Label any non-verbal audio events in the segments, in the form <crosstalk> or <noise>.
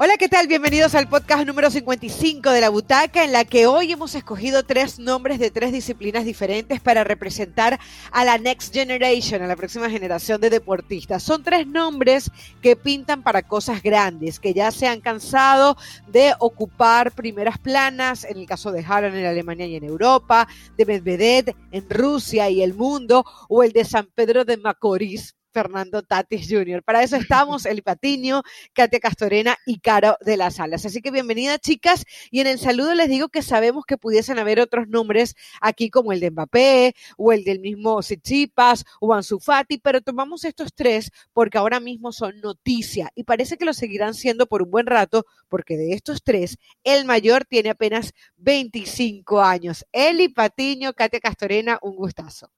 Hola, ¿qué tal? Bienvenidos al podcast número 55 de La Butaca, en la que hoy hemos escogido tres nombres de tres disciplinas diferentes para representar a la Next Generation, a la próxima generación de deportistas. Son tres nombres que pintan para cosas grandes, que ya se han cansado de ocupar primeras planas, en el caso de Haran en Alemania y en Europa, de Medvedev en Rusia y el mundo, o el de San Pedro de Macorís Fernando Tatis Jr. Para eso estamos, <laughs> Eli Patiño, Katia Castorena y Caro de las Alas. Así que bienvenida, chicas. Y en el saludo les digo que sabemos que pudiesen haber otros nombres aquí, como el de Mbappé, o el del mismo Tsitsipas, o Ansu Fati, pero tomamos estos tres porque ahora mismo son noticia y parece que lo seguirán siendo por un buen rato, porque de estos tres, el mayor tiene apenas 25 años. Eli Patiño, Katia Castorena, un gustazo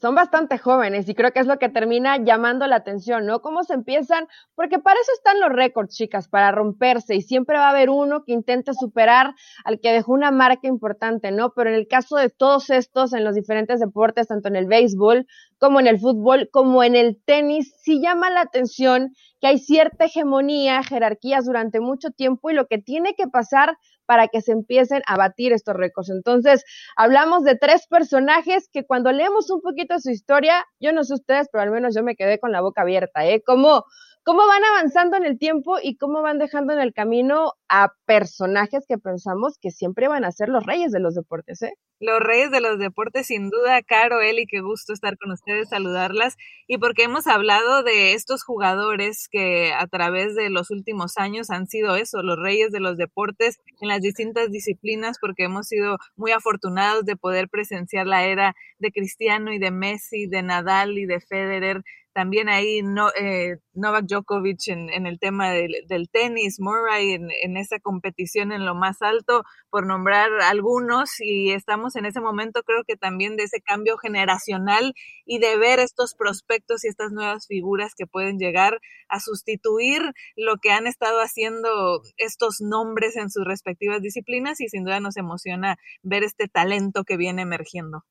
son bastante jóvenes y creo que es lo que termina llamando la atención, ¿no? Cómo se empiezan, porque para eso están los récords, chicas, para romperse y siempre va a haber uno que intente superar al que dejó una marca importante, ¿no? Pero en el caso de todos estos, en los diferentes deportes, tanto en el béisbol como en el fútbol, como en el tenis, sí llama la atención que hay cierta hegemonía, jerarquías durante mucho tiempo y lo que tiene que pasar para que se empiecen a batir estos récords. Entonces, hablamos de tres personajes que cuando leemos un poquito su historia, yo no sé ustedes, pero al menos yo me quedé con la boca abierta, ¿eh? Como cómo van avanzando en el tiempo y cómo van dejando en el camino a personajes que pensamos que siempre van a ser los reyes de los deportes, ¿eh? Los reyes de los deportes, sin duda, Caro, Eli, qué gusto estar con ustedes, saludarlas, y porque hemos hablado de estos jugadores que a través de los últimos años han sido eso, los reyes de los deportes en las distintas disciplinas, porque hemos sido muy afortunados de poder presenciar la era de Cristiano y de Messi, de Nadal y de Federer, también ahí no, eh, Novak Djokovic en, el tema del, tenis, Murray en, en, esa competición en lo más alto, por nombrar algunos, y estamos en ese momento creo que también de ese cambio generacional y de ver estos prospectos y estas nuevas figuras que pueden llegar a sustituir lo que han estado haciendo estos nombres en sus respectivas disciplinas y sin duda nos emociona ver este talento que viene emergiendo.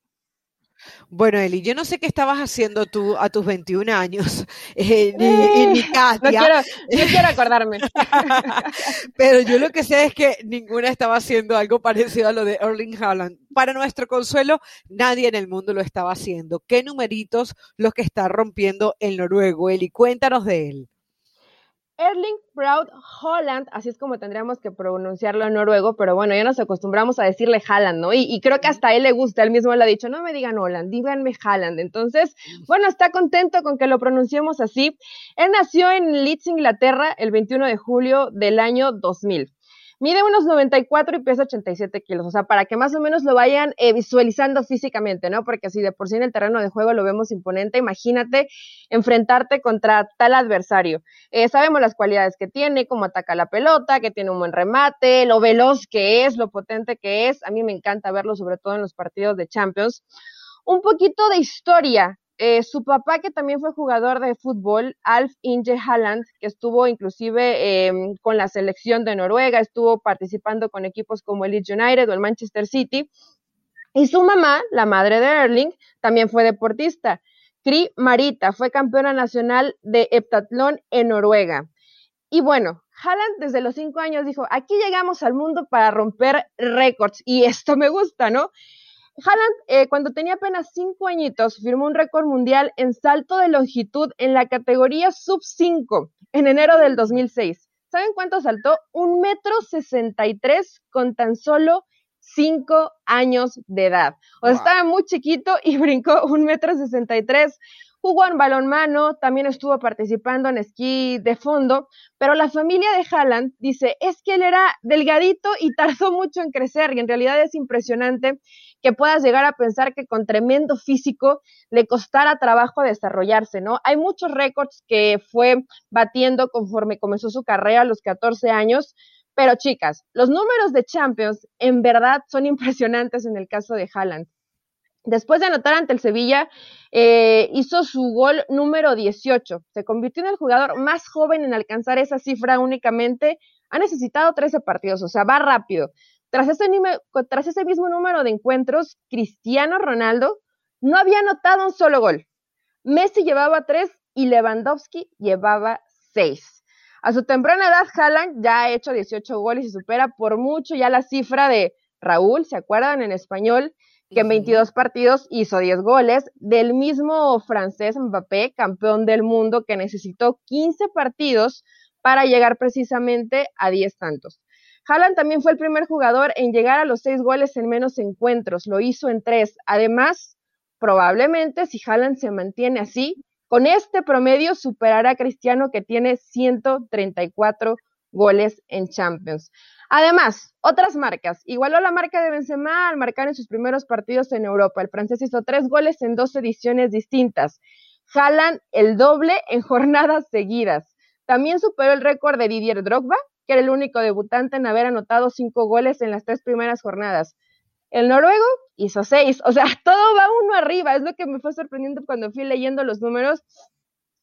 Bueno, Eli, yo no sé qué estabas haciendo tú a tus 21 años, <laughs> eh, ni, ni Katia. No quiero, <laughs> acordarme. Pero yo lo que sé es que ninguna estaba haciendo algo parecido a lo de Erling Haaland. Para nuestro consuelo, nadie en el mundo lo estaba haciendo. ¿Qué numeritos los que está rompiendo el noruego? Eli, cuéntanos de él. Erling Braut Holland, así es como tendríamos que pronunciarlo en noruego, pero bueno, ya nos acostumbramos a decirle Haaland, ¿no? Y, creo que hasta él le gusta, él mismo le ha dicho, no me digan Holland, díganme Haaland. Entonces, bueno, está contento con que lo pronunciemos así. Él nació en Leeds, Inglaterra, el 21 de julio del año 2000. Mide unos 94 y pesa 87 kilos, o sea, para que más o menos lo vayan eh, visualizando físicamente, ¿no? Porque si de por sí en el terreno de juego lo vemos imponente, imagínate enfrentarte contra tal adversario. Eh, sabemos las cualidades que tiene, cómo ataca la pelota, que tiene un buen remate, lo veloz que es, lo potente que es. A mí me encanta verlo, sobre todo en los partidos de Champions. Un poquito de historia eh, su papá, que también fue jugador de fútbol, Alf Inge Halland, que estuvo inclusive em, con la selección de Noruega, estuvo participando con equipos como el Leeds United o el Manchester City. Y su mamá, la madre de Erling, también fue deportista. Kri Marita fue campeona nacional de heptatlón en Noruega. Y bueno, Halland desde los cinco años dijo, aquí llegamos al mundo para romper récords. Y esto me gusta, ¿no? Haaland, eh, cuando tenía apenas cinco añitos, firmó un récord mundial en salto de longitud en la categoría sub 5 en enero del 2006. ¿Saben cuánto saltó? Un metro sesenta y tres con tan solo cinco años de edad. O sea, estaba muy chiquito y <laughs> brincó un metro sesenta y tres. Jugó en balonmano, también estuvo participando en esquí de fondo, pero la familia de Haaland dice, es que él era delgadito y tardó mucho en crecer y en realidad es impresionante que puedas llegar a pensar que con tremendo físico le costara trabajo desarrollarse, ¿no? Hay muchos récords que fue batiendo conforme comenzó su carrera a los 14 años, pero chicas, los números de Champions en verdad son impresionantes en el caso de Haaland. Después de anotar ante el Sevilla, eh, hizo su gol número 18. Se convirtió en el jugador más joven en alcanzar esa cifra únicamente. Ha necesitado 13 partidos, o sea, va rápido. Tras ese, tras ese mismo número de encuentros, Cristiano Ronaldo no había anotado un solo gol. Messi llevaba tres y Lewandowski llevaba seis. A su temprana edad, Haaland ya ha hecho 18 goles y supera por mucho ya la cifra de Raúl, ¿se acuerdan en español? Que en 22 partidos hizo 10 goles, del mismo francés Mbappé, campeón del mundo, que necesitó 15 partidos para llegar precisamente a 10 tantos. Haaland también fue el primer jugador en llegar a los 6 goles en menos encuentros, lo hizo en 3. Además, probablemente si Haaland se mantiene así, con este promedio superará a Cristiano que tiene 134 goles en Champions. Además, otras marcas. Igualó la marca de Benzema al marcar en sus primeros partidos en Europa. El francés hizo tres goles en dos ediciones distintas. Jalan el doble en <laughs> jornadas seguidas. También superó el récord de Didier Drogba, que era el único debutante en haber anotado cinco goles en las tres primeras jornadas. El noruego hizo seis. O sea, <laughs> todo va uno arriba. Es lo que me fue sorprendiendo cuando fui leyendo los números.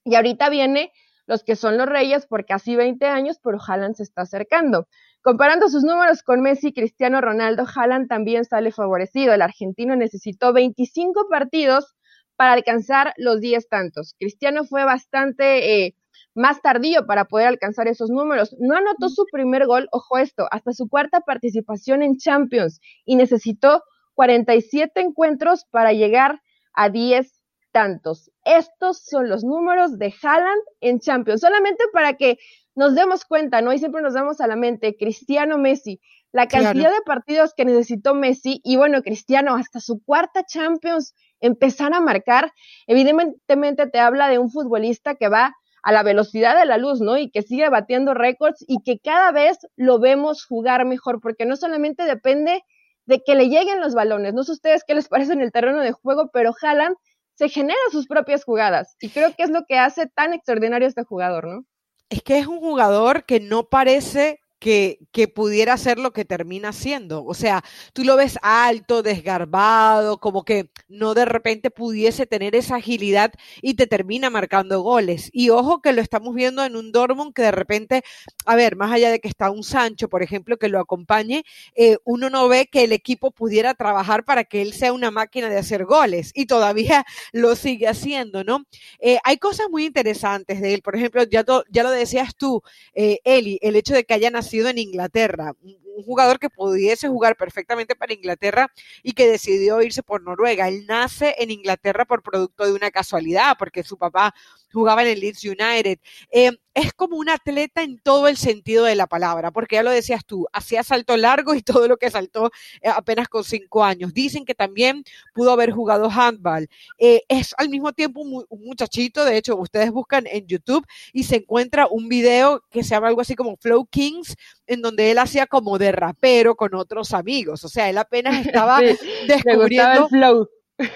Y ahorita viene los que son los reyes por casi 20 años, pero Haaland se está acercando. Comparando sus números con Messi Cristiano Ronaldo, Haaland también sale favorecido. El argentino necesitó 25 partidos para alcanzar los 10 tantos. Cristiano fue bastante eh, más tardío para poder alcanzar esos números. No anotó su primer gol, ojo esto, hasta su cuarta participación en Champions y necesitó 47 encuentros para llegar a 10 tantos. Estos son los números de Haaland en Champions. Solamente para que nos demos cuenta, ¿no? Y siempre nos damos a la mente, Cristiano Messi, la cantidad de partidos que necesitó Messi y bueno, Cristiano hasta su cuarta Champions empezar a marcar, evidentemente te habla de un futbolista que va a la velocidad de la luz, ¿no? Y que sigue batiendo récords y que cada vez lo vemos jugar mejor, porque no solamente depende de que le lleguen los balones, no sé ustedes qué les parece en el terreno de juego, pero Haaland se genera sus propias jugadas y creo que es lo que hace tan extraordinario este jugador, ¿no? es que es un jugador que no parece que, pudiera ser lo que termina siendo. O sea, tú lo ves alto, desgarbado, como que no de repente pudiese tener esa agilidad y te termina marcando goles. Y ojo que lo estamos viendo en un Dortmund que de repente, a ver, más allá de que está un Sancho, por ejemplo, que lo acompañe, eh, uno no ve que el equipo pudiera trabajar para que él sea una máquina de hacer goles y todavía <laughs> lo sigue haciendo, ¿no? Eh, hay cosas muy interesantes de él. Por ejemplo, ya, ya lo decías tú, eh, Eli, el hecho de que haya nacido en Inglaterra, un jugador que pudiese jugar perfectamente para Inglaterra y que decidió irse por Noruega. Él nace en Inglaterra por producto de una casualidad, porque su papá jugaba en el Leeds United. Eh, es como un atleta en todo el sentido de la palabra, porque ya lo decías tú, hacía salto largo y todo lo que saltó eh, apenas con cinco años. Dicen que también pudo haber jugado handball. Eh, es al mismo tiempo un, muchachito, de hecho, ustedes buscan en YouTube y se encuentra un video que se llama algo así como Flow Kings, en donde él hacía como de rapero con otros amigos. O sea, él apenas <laughs> estaba descubriendo. flow.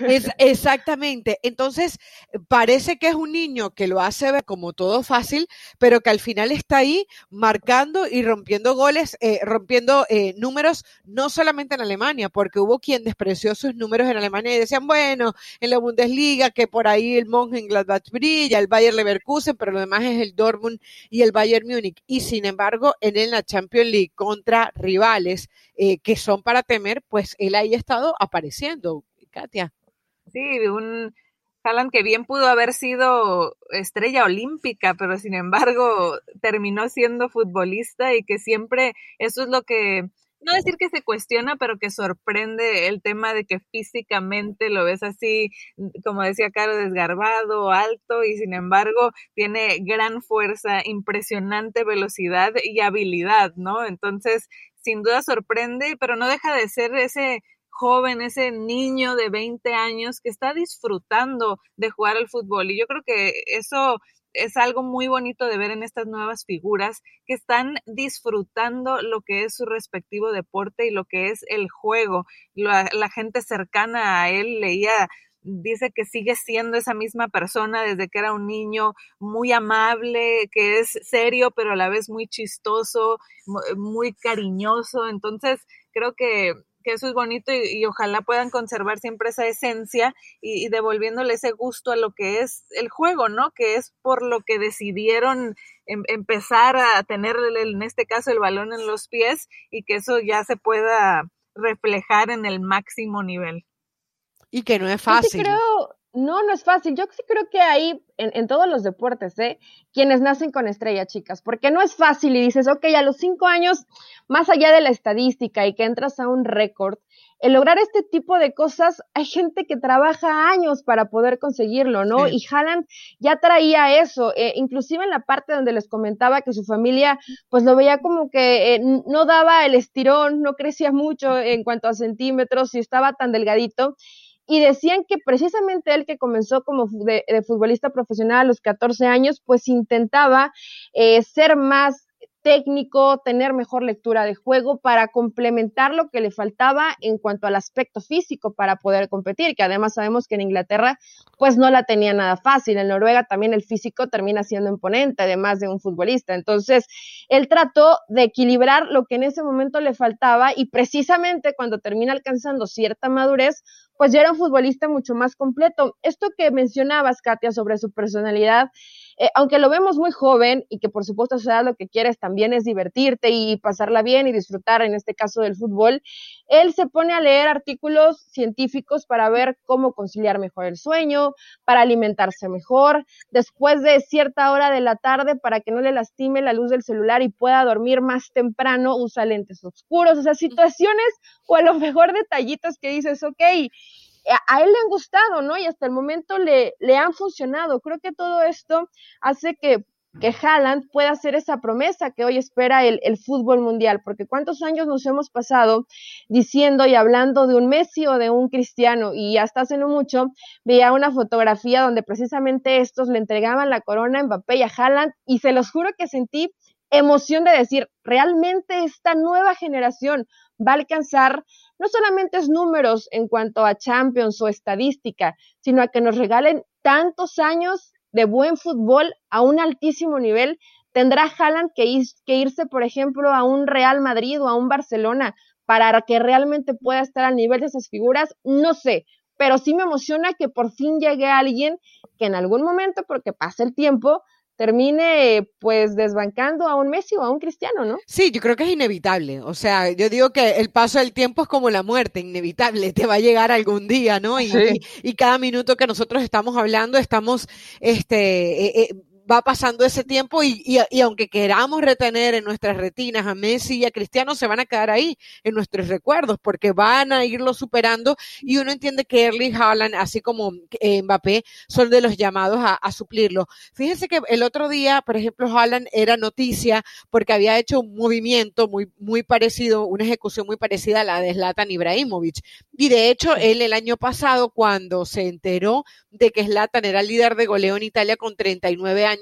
Es, exactamente. Entonces, parece que es un niño que lo hace ver como todo fácil, pero que al final está ahí marcando y rompiendo goles, eh, rompiendo eh, números, no solamente en Alemania, porque hubo quien despreció sus números en Alemania y decían, bueno, en la Bundesliga, que por ahí el Mönchengladbach brilla, el Bayern Leverkusen, pero lo demás es el Dortmund y el Bayern Múnich. Y sin embargo, en la Champions League contra rivales eh, que son para temer, pues él ahí ha estado apareciendo Katia. Sí, un Haaland que bien pudo haber sido estrella olímpica, pero sin embargo terminó siendo futbolista y que siempre eso es lo que, no decir que se cuestiona, pero que sorprende el tema de que físicamente lo ves así, como decía Caro, desgarbado, alto y sin embargo tiene gran fuerza, impresionante velocidad y habilidad, ¿no? Entonces, sin duda sorprende, pero no deja de ser ese joven, ese niño de 20 años que está disfrutando de jugar al fútbol. Y yo creo que eso es algo muy bonito de ver en estas nuevas figuras que están disfrutando lo que es su respectivo deporte y lo que es el juego. La, la gente cercana a él leía dice que sigue siendo esa misma persona desde que era un niño, muy amable, que es serio, pero a la vez muy chistoso, muy cariñoso. Entonces, creo que que eso es bonito y, ojalá puedan conservar siempre esa esencia y, devolviéndole ese gusto a lo que es el juego, ¿no? Que es por lo que decidieron em, empezar a tener en este caso el balón en los pies y que eso ya se pueda reflejar en el máximo nivel. Y que no es fácil. Yo sí creo, No, no es fácil. Yo sí creo que ahí, en, en, todos los deportes, ¿eh? Quienes nacen con estrella, chicas, porque no es fácil y dices, ok, a los cinco años, más allá de la estadística y que entras a un récord, el lograr este tipo de cosas, hay gente que trabaja años para poder conseguirlo, ¿no? Y Haaland ya traía eso, eh, inclusive en la parte donde les comentaba que su familia, pues lo veía como que eh, no daba el estirón, no crecía mucho en cuanto a centímetros y estaba tan delgadito. Y decían que precisamente él que comenzó como de, futbolista profesional a los 14 años, pues intentaba eh, ser más técnico, tener mejor lectura de juego para complementar lo que le faltaba en cuanto al aspecto físico para poder competir, que además sabemos que en Inglaterra pues no la tenía nada fácil, en Noruega también el físico termina siendo imponente, además de un futbolista. Entonces, él trató de equilibrar lo que en ese momento le faltaba y precisamente cuando termina alcanzando cierta madurez, pues ya era un futbolista mucho más completo. Esto que mencionabas, Katia, sobre su personalidad, eh, aunque lo vemos muy joven y que por supuesto sea lo que quieres también es divertirte y pasarla bien y disfrutar, en este caso del fútbol, él se pone a leer artículos científicos para ver cómo conciliar mejor el sueño, para alimentarse mejor, después de cierta hora de la tarde para que no le lastime la luz del celular y pueda dormir más temprano, usa lentes oscuros, o sea, situaciones o a lo mejor detallitos que dices, ok, a él le han gustado, ¿no? Y hasta el momento le, le han funcionado. Creo que todo esto hace que, que Haaland pueda hacer esa promesa que hoy espera el, el, fútbol mundial, porque cuántos años nos hemos pasado diciendo y hablando de un Messi o de un Cristiano, y hasta hace no mucho veía una fotografía donde precisamente estos le entregaban la corona a Mbappé y a Haaland, y se los juro que sentí emoción de decir, realmente esta nueva generación va a alcanzar no solamente es números en cuanto a Champions o estadística, sino a que nos regalen tantos años de buen fútbol a un altísimo nivel. Tendrá Haaland que, que irse, por ejemplo, a un Real Madrid o a un Barcelona para que realmente pueda estar al nivel de esas figuras, no sé, pero sí me emociona que por fin llegue alguien que en algún momento, porque pasa el tiempo, termine pues desbancando a un Messi o a un Cristiano, ¿no? Sí, yo creo que es inevitable. O sea, yo digo que el paso del tiempo es como la muerte, inevitable, te va a llegar algún día, ¿no? Y, y, cada minuto que nosotros estamos hablando, estamos este, eh, eh, va pasando ese tiempo y, y, aunque queramos retener en nuestras retinas a Messi y a Cristiano, se van a quedar ahí en nuestros recuerdos porque van a irlo superando y uno entiende que Erling Haaland, así como eh, Mbappé, son de los llamados a, a, suplirlo. Fíjense que el otro día, por ejemplo, Haaland era noticia porque había hecho un movimiento muy, muy parecido, una ejecución muy parecida a la de Zlatan Ibrahimovic. Y de hecho, él el año pasado, cuando se enteró de que Zlatan era líder de goleo en Italia con 39 años,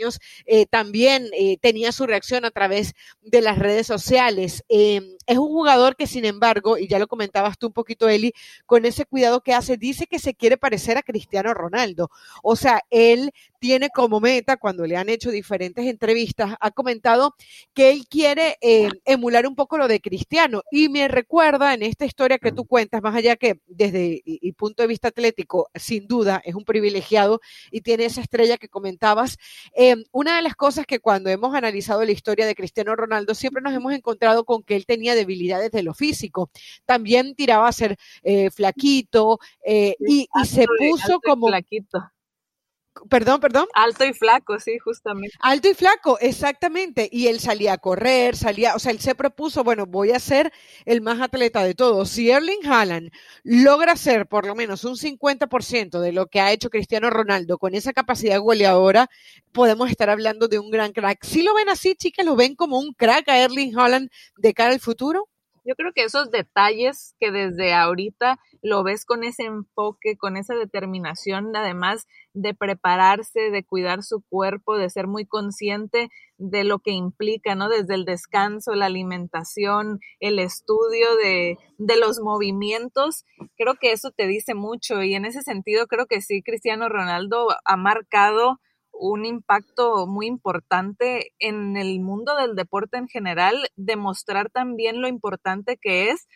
eh, también eh, tenía su reacción a través de las redes sociales. Eh, es un jugador que, sin embargo, y ya lo comentabas tú un poquito, Eli, con ese cuidado que hace, dice que se quiere parecer a Cristiano Ronaldo. O sea, él tiene como meta, cuando le han hecho diferentes entrevistas, ha comentado que él quiere eh, emular un poco lo de Cristiano. Y me recuerda en esta historia que tú cuentas, más allá que desde el punto de vista atlético, sin duda, es un privilegiado y tiene esa estrella que comentabas. Eh, una de las cosas que cuando hemos analizado la historia de Cristiano Ronaldo, siempre nos hemos encontrado con que él tenía debilidades de lo físico. También tiraba a ser eh, flaquito y, y, se puso como... Flaquito Perdón, perdón. Alto y flaco, sí, justamente. Alto y flaco, exactamente. Y él salía a correr, salía, o sea, él se propuso, bueno, voy a ser el más atleta de todos. Si Erling Haaland logra ser por lo menos un 50% de lo que ha hecho Cristiano Ronaldo con esa capacidad goleadora, podemos estar hablando de un gran crack. Si lo ven así, chicas, lo ven como un crack a Erling Haaland de cara al futuro. Yo creo que esos detalles que desde ahorita lo ves con ese enfoque, con esa determinación, además de prepararse, de cuidar su cuerpo, de ser muy consciente de lo que implica, ¿no? Desde el descanso, la alimentación, el estudio de, de los movimientos, creo que eso te dice mucho y en ese sentido creo que sí, Cristiano Ronaldo ha marcado un impacto muy importante en el mundo del deporte en general, demostrar también lo importante que es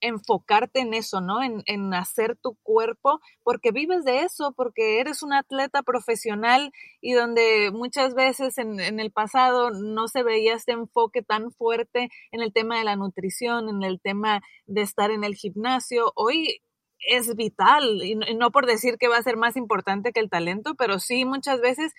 enfocarte en eso, ¿no? En, en, hacer tu cuerpo, porque vives de eso, porque eres un atleta profesional y donde muchas veces en, en, el pasado no se veía este enfoque tan fuerte en el tema de la nutrición, en el tema de estar en el gimnasio. Hoy es vital, y no por decir que va a ser más importante que el talento, pero sí muchas veces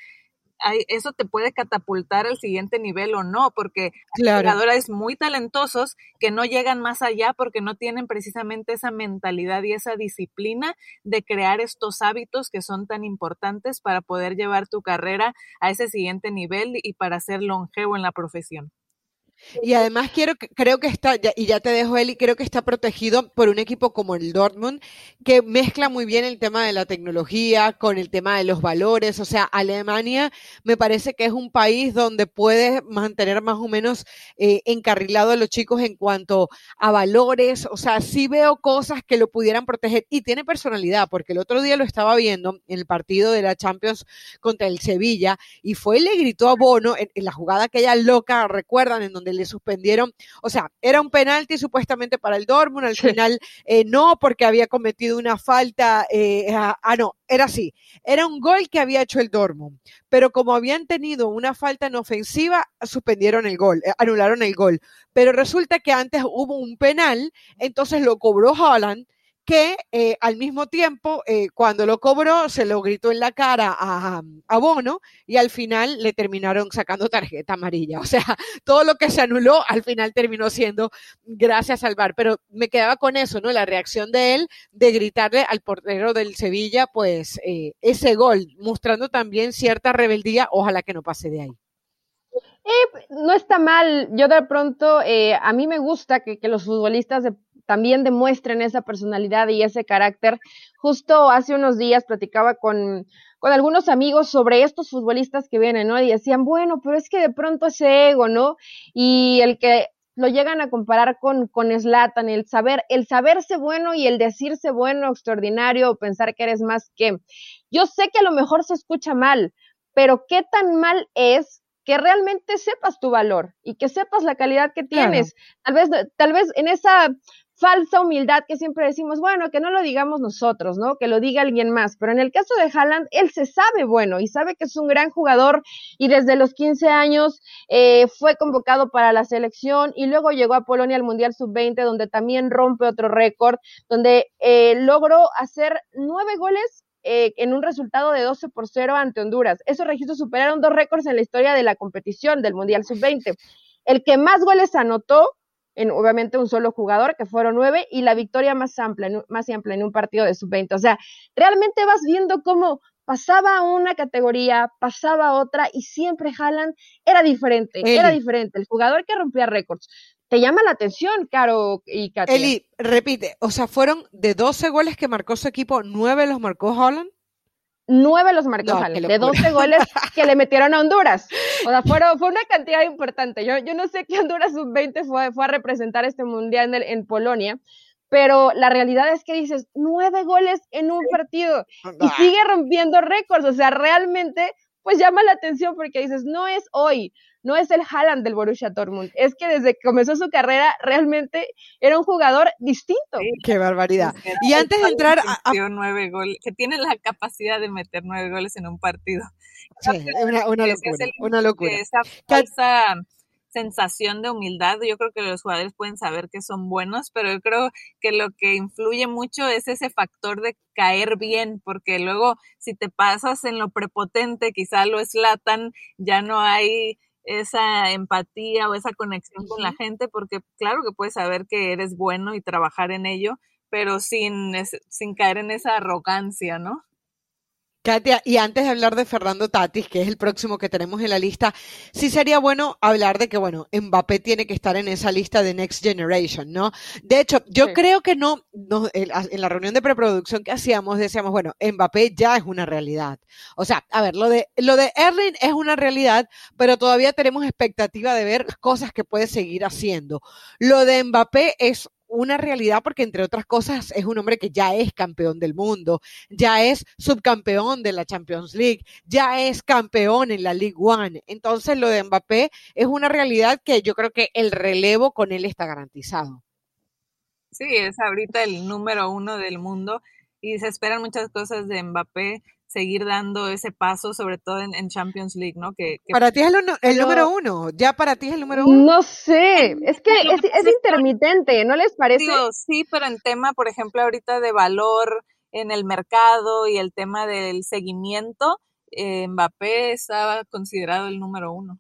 eso te puede catapultar al siguiente nivel o no, porque hay jugadores muy talentosos que no llegan más allá porque no tienen precisamente esa mentalidad y esa disciplina de crear estos hábitos que son tan importantes para poder llevar tu carrera a ese siguiente nivel y para ser longevo en la profesión. Y además quiero, creo que está, y ya te dejo Eli, creo que está protegido por un equipo como el Dortmund, que mezcla muy bien el tema de la tecnología con el tema de los valores. O sea, Alemania me parece que es un país donde puede mantener más o menos eh, encarrilado a los chicos en cuanto a valores. O sea, sí veo cosas que lo pudieran proteger y tiene personalidad, porque el otro día lo estaba viendo en el partido de la Champions contra el Sevilla y fue y le gritó a Bono en, la jugada aquella loca, recuerdan, en donde le suspendieron, o sea, era un penalti supuestamente para el Dortmund, al final eh, no, porque había cometido una falta, eh, ah, ah, no, era así, era un gol que había hecho el Dortmund, pero como habían tenido una falta en ofensiva, suspendieron el gol, eh, anularon el gol, pero resulta que antes hubo un penal, entonces lo cobró Holland, que eh, al mismo tiempo, eh, cuando lo cobró, se lo gritó en la cara a, a, Bono y al final le terminaron sacando tarjeta amarilla. O sea, <laughs> todo lo que se anuló al final terminó siendo gracias al VAR. Pero me quedaba con eso, ¿no? La reacción de él de gritarle al portero del Sevilla, pues eh, ese gol, mostrando también cierta rebeldía. Ojalá que no pase de ahí. no está mal. Yo de pronto, a mí me gusta que, que los futbolistas de también demuestren esa personalidad y ese carácter. Justo hace unos días platicaba con, con algunos amigos sobre estos futbolistas que vienen, ¿no? Y decían, bueno, pero es que de pronto ese ego, ¿no? Y el que lo llegan a comparar con, con Slatan, el saber, el saberse bueno y el decirse bueno, extraordinario, o pensar que eres más que. Yo sé que a lo mejor se escucha mal, pero qué tan mal es que realmente sepas tu valor y que sepas la calidad que tienes. Tal vez, tal vez en esa falsa humildad que siempre decimos, bueno, que no lo digamos nosotros, ¿no? Que lo diga alguien más. Pero en el caso de Haaland, él se sabe bueno y sabe que es un gran jugador y desde los 15 años eh, fue convocado para la selección y luego llegó a Polonia al Mundial Sub-20, donde también rompe otro récord, donde eh, logró hacer nueve goles eh, en un resultado de 12 por 0 ante Honduras. Esos registros superaron dos récords en la historia de la competición del Mundial Sub-20. El que más goles anotó en obviamente un solo jugador, que fueron nueve, y la victoria más amplia, más amplia en un partido de sub-20. O sea, realmente vas viendo cómo pasaba una categoría, pasaba otra, y siempre Haaland era diferente, era diferente, el jugador que rompía récords. ¿Te llama la atención, Caro y Katia? Eli, repite, o sea, fueron de 12 goles que marcó su equipo, ¿nueve los marcó Holland? Nueve los marcó de 12 goles que le metieron a Honduras. O sea, fueron, fue una cantidad importante. Yo, yo no sé qué Honduras sub-20 fue, fue a representar este mundial en, en, Polonia, pero la realidad es que dices, nueve goles en un partido y sigue rompiendo récords. O sea, realmente, pues llama la atención porque dices, no es hoy, no es el Haaland del Borussia Dortmund, es que desde que comenzó su carrera realmente era un jugador distinto. Qué barbaridad. Y antes de entrar a, nueve goles, que tiene la capacidad de meter nueve goles en un partido. Sí, una, una locura, una locura. Esa falsa sensación de humildad. Yo creo que los jugadores pueden saber que son buenos, pero yo creo que lo que influye mucho es ese factor de caer bien, porque luego si te pasas en lo prepotente, quizá lo eslatan, ya no hay esa empatía o esa conexión con la gente, porque claro que puedes saber que eres bueno y trabajar en ello, pero sin, sin caer en esa arrogancia, ¿no? Katia, y antes de hablar de Fernando Tatis, que es el próximo que tenemos en la lista, sí sería bueno hablar de que, bueno, Mbappé tiene que estar en esa lista de Next Generation, ¿no? De hecho, yo creo que no, no, en la reunión de preproducción que hacíamos, decíamos, bueno, Mbappé ya es una realidad. O sea, a ver, lo de, lo de Erling es una realidad, pero todavía tenemos expectativa de ver cosas que puede seguir haciendo. Lo de Mbappé es una realidad porque, entre otras cosas, es un hombre que ya es campeón del mundo, ya es subcampeón de la Champions League, ya es campeón en la League One. Entonces, lo de Mbappé es una realidad que yo creo que el relevo con él está garantizado. Sí, es ahorita el número uno del mundo y se esperan muchas cosas de Mbappé seguir dando ese paso, sobre todo en, Champions League, ¿no? Que, Para ti es el, número uno, ya para ti es el número uno. No sé, es que es, intermitente, ¿no les parece? Digo, sí, pero en tema, por ejemplo, ahorita de valor en el mercado y el tema del seguimiento, eh, Mbappé estaba considerado el número uno.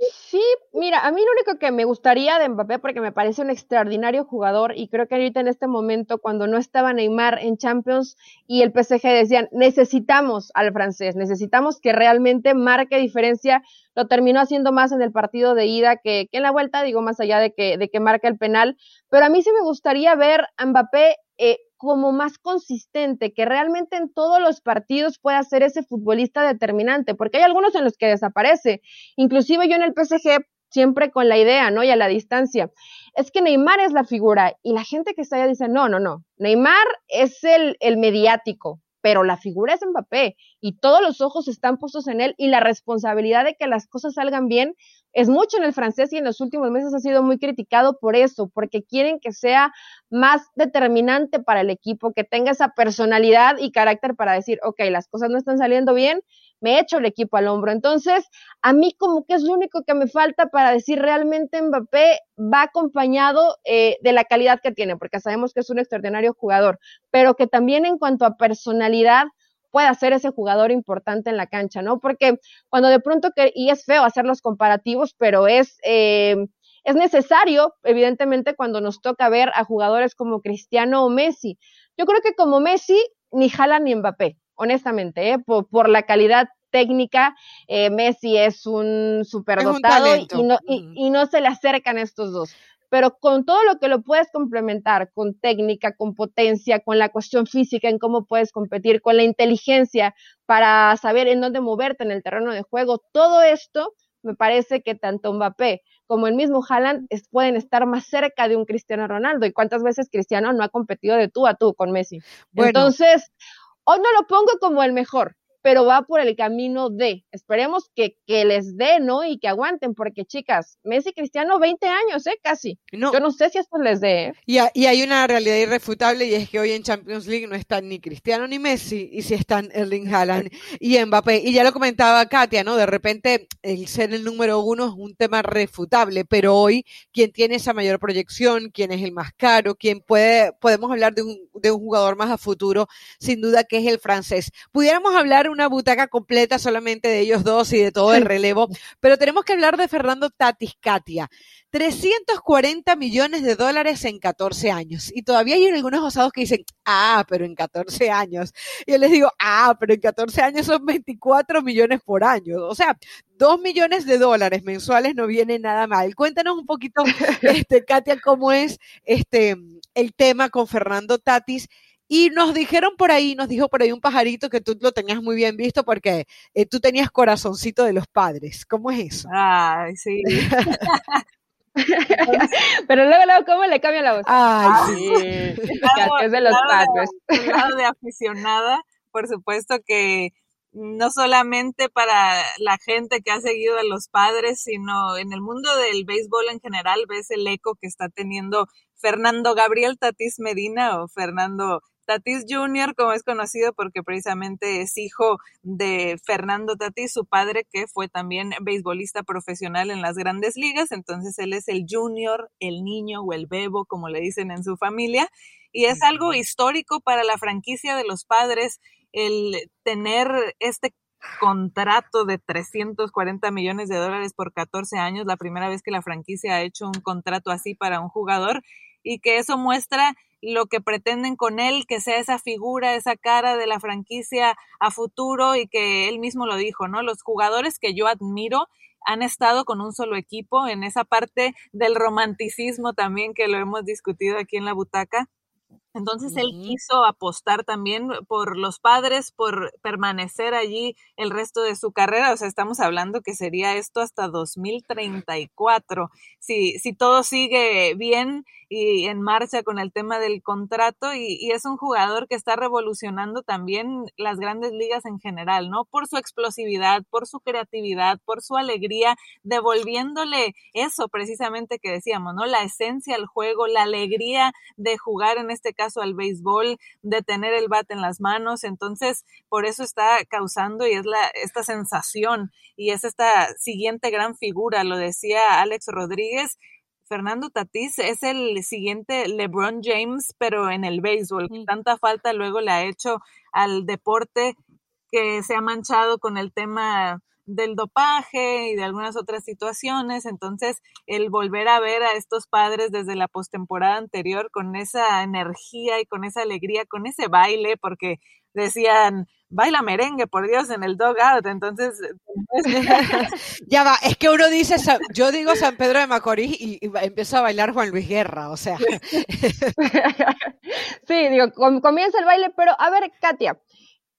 Sí, mira, a mí lo único que me gustaría de Mbappé, porque me parece un extraordinario jugador, y creo que ahorita en este momento, cuando no estaba Neymar en Champions y el PSG decían, necesitamos al francés, necesitamos que realmente marque diferencia, lo terminó haciendo más en el partido de ida que, en la vuelta, digo, más allá de que, de que marque el penal, pero a mí sí me gustaría ver a Mbappé eh, como más consistente, que realmente en todos los partidos pueda ser ese futbolista determinante, porque hay algunos en los que desaparece. Inclusive yo en el PSG siempre con la idea, ¿no? Y a la distancia. Es que Neymar es la figura y la gente que está allá dice, no, no, no. Neymar es el, el mediático, pero la figura es Mbappé y todos los ojos están puestos en él y la responsabilidad de que las cosas salgan bien es mucho en el francés y en los últimos meses ha sido muy criticado por eso, porque quieren que sea más determinante para el equipo, que tenga esa personalidad y carácter para decir, ok, las cosas no están saliendo bien, me echo el equipo al hombro. Entonces, a mí como que es lo único que me falta para decir realmente Mbappé va acompañado eh, de la calidad que tiene, porque sabemos que es un extraordinario jugador, pero que también en cuanto a personalidad pueda ser ese jugador importante en la cancha, ¿no? Porque cuando de pronto, que, y es feo hacer los comparativos, pero es... Eh, es necesario, evidentemente, cuando nos toca ver a jugadores como Cristiano o Messi. Yo creo que como Messi, ni Jala ni Mbappé, honestamente, ¿eh? por, la calidad técnica, eh, Messi es un superdotado y, no, y, no se le acercan estos dos pero con todo lo que lo puedes complementar, con técnica, con potencia, con la cuestión física, en cómo puedes competir, con la inteligencia para saber en dónde moverte en el terreno de juego, todo esto me parece que tanto Mbappé como el mismo Haaland pueden estar más cerca de un Cristiano Ronaldo. ¿Y cuántas veces Cristiano no ha competido de tú a tú con Messi? Entonces, hoy no lo pongo como el mejor, pero va por el camino de. Esperemos que, que les dé, ¿no? Y que aguanten, porque chicas, Messi Cristiano, 20 años, ¿eh? Casi. No. Yo no sé si esto les dé. ¿eh? Y, y, hay una realidad irrefutable y es que hoy en Champions League no están ni Cristiano ni Messi, y si están Erling Haaland y Mbappé. Y ya lo comentaba Katia, ¿no? De repente el ser el número uno es un tema refutable, pero hoy quien tiene esa mayor proyección, quién es el más caro, quién puede, podemos hablar de un, de un jugador más a futuro, sin duda que es el francés. Pudiéramos hablar una butaca completa solamente de ellos dos y de todo el relevo, pero tenemos que hablar de Fernando Tatis Katia. 340 millones de dólares en 14 años. Y todavía hay algunos osados que dicen, ah, pero en 14 años. Y yo les digo, ah, pero en 14 años son 24 millones por año. O sea, 2 millones de dólares mensuales no viene nada mal. Cuéntanos un poquito, <laughs> este, Katia, cómo es este, el tema con Fernando Tatis y nos dijeron por ahí, nos dijo por ahí un pajarito que tú lo tenías muy bien visto porque eh, tú tenías corazoncito de los padres. ¿Cómo es eso? Ay, sí. <laughs> Pero luego, luego, ¿cómo le cambia la voz? Ay, sí. <laughs> es de los padres. lado de aficionada, por supuesto que no solamente para la gente que ha seguido a los padres, sino en el mundo del béisbol en general, ves el eco que está teniendo Fernando Gabriel Tatis Medina o Fernando Tatis Jr., como es conocido porque precisamente es hijo de Fernando Tatis, su padre, que fue también beisbolista profesional en las grandes ligas. Entonces él es el junior, el niño o el bebo, como le dicen en su familia. Y es algo histórico para la franquicia de los padres el tener este contrato de 340 millones de dólares por 14 años, la primera vez que la franquicia ha hecho un contrato así para un jugador y que eso muestra lo que pretenden con él, que sea esa figura, esa cara de la franquicia a futuro y que él mismo lo dijo, ¿no? Los jugadores que yo admiro han estado con un solo equipo en esa parte del romanticismo también que lo hemos discutido aquí en la butaca. Entonces él quiso apostar también por los padres, por permanecer allí el resto de su carrera. O sea, estamos hablando que sería esto hasta 2034. Si, si todo sigue bien y en marcha con el tema del contrato y, es un jugador que está revolucionando también las grandes ligas en general, ¿no? Por su explosividad, por su creatividad, por su alegría, devolviéndole eso precisamente que decíamos, ¿no? La esencia al juego, la alegría de jugar en este caso caso al béisbol, de tener el bate en las manos, entonces por eso está causando y es la, esta sensación y es esta siguiente gran figura, lo decía Alex Rodríguez, Fernando Tatís es el siguiente LeBron James, pero en el béisbol. Tanta falta luego le ha hecho al deporte que se ha manchado con el tema del dopaje y de algunas otras situaciones. Entonces, el volver a ver a estos padres desde la postemporada anterior con esa energía y con esa alegría, con ese baile, porque decían, baila merengue, por Dios, en el out, Entonces, <laughs> ya va, es que uno dice, yo digo San Pedro de Macorís y, empieza a bailar Juan Luis Guerra, o sea. <laughs> sí, digo, comienza el baile, pero a ver, Katia,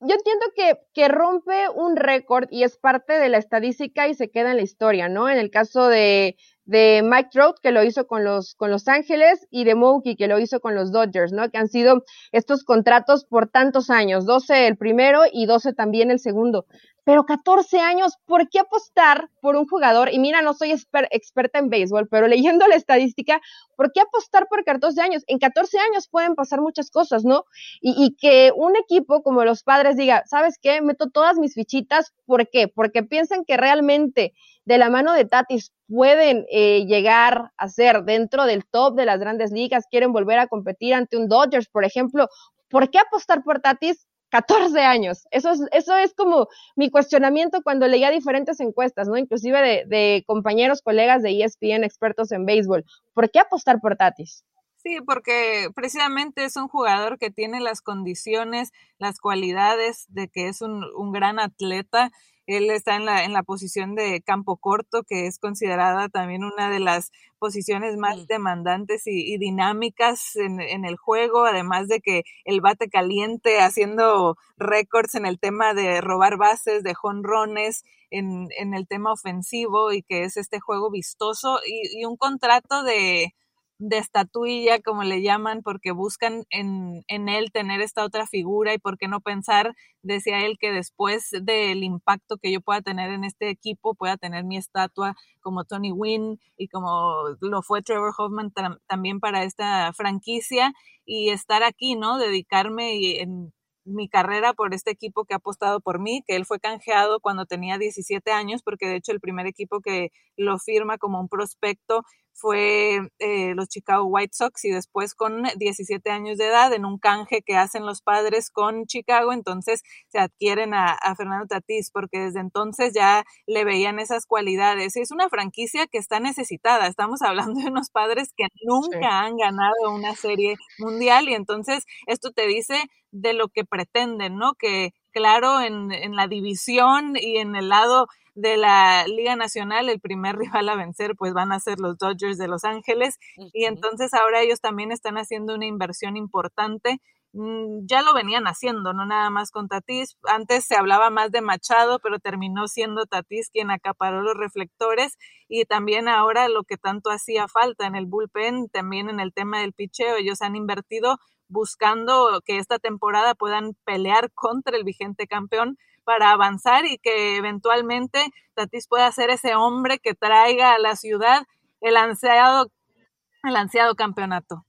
yo entiendo que, que rompe un récord y es parte de la estadística y se queda en la historia, ¿no? En el caso de, de Mike Trout, que lo hizo con los, con los Ángeles, y de Mookie, que lo hizo con los Dodgers, ¿no? Que han sido estos contratos por tantos años, 12 el primero y 12 también el segundo. Pero 14 años, ¿por qué apostar por un jugador? Y mira, no soy experta en béisbol, pero leyendo la estadística, ¿por qué apostar por 14 años? En 14 años pueden pasar muchas cosas, ¿no? Y, que un equipo como los padres diga, ¿sabes qué? Meto todas mis fichitas, ¿por qué? Porque piensan que realmente de la mano de Tatis pueden eh, llegar a ser dentro del top de las grandes ligas, quieren volver a competir ante un Dodgers, por ejemplo. ¿Por qué apostar por Tatis? 14 años. Eso es, eso es como mi cuestionamiento cuando leía diferentes encuestas, ¿no? Inclusive de, de compañeros, colegas de ESPN, expertos en béisbol. ¿Por qué apostar por Tatis? Sí, porque precisamente es un jugador que tiene las condiciones, las cualidades de que es un, un gran atleta él está en la, en la posición de campo corto, que es considerada también una de las posiciones más demandantes y, dinámicas en, en, el juego, además de que el bate caliente haciendo récords en el tema de robar bases, de jonrones, en, en el tema ofensivo y que es este juego vistoso y un contrato de de estatuilla, como le llaman, porque buscan en, en, él tener esta otra figura y por qué no pensar, decía él, que después del impacto que yo pueda tener en este equipo, pueda tener mi estatua como Tony Wynn y como lo fue Trevor Hoffman también para esta franquicia y estar aquí, ¿no? Dedicarme en, mi carrera por este equipo que ha apostado por mí, que él fue canjeado cuando tenía 17 años, porque de hecho el primer equipo que lo firma como un prospecto fue eh, los Chicago White Sox y después con 17 años de edad en un canje que hacen los padres con Chicago, entonces se adquieren a, Fernando Tatís porque desde entonces ya le veían esas cualidades. Y es una franquicia que está necesitada, estamos hablando de unos padres que nunca han ganado una serie mundial y entonces esto te dice de lo que pretenden, ¿no? Que claro, en, en la división y en el lado de la Liga Nacional, el primer <laughs> rival a vencer pues van a ser los Dodgers de Los Ángeles y entonces ahora ellos también están haciendo una inversión importante. Mm, ya lo venían haciendo, no nada más con Tatis. Antes se hablaba más de Machado, pero terminó siendo Tatis quien acaparó los reflectores y también ahora lo que tanto hacía falta en el bullpen, también en el tema del picheo, ellos han invertido buscando que esta temporada puedan pelear <laughs> contra el vigente campeón para avanzar y que eventualmente Tatis pueda ser ese hombre que traiga a la ciudad el ansiado, el ansiado campeonato.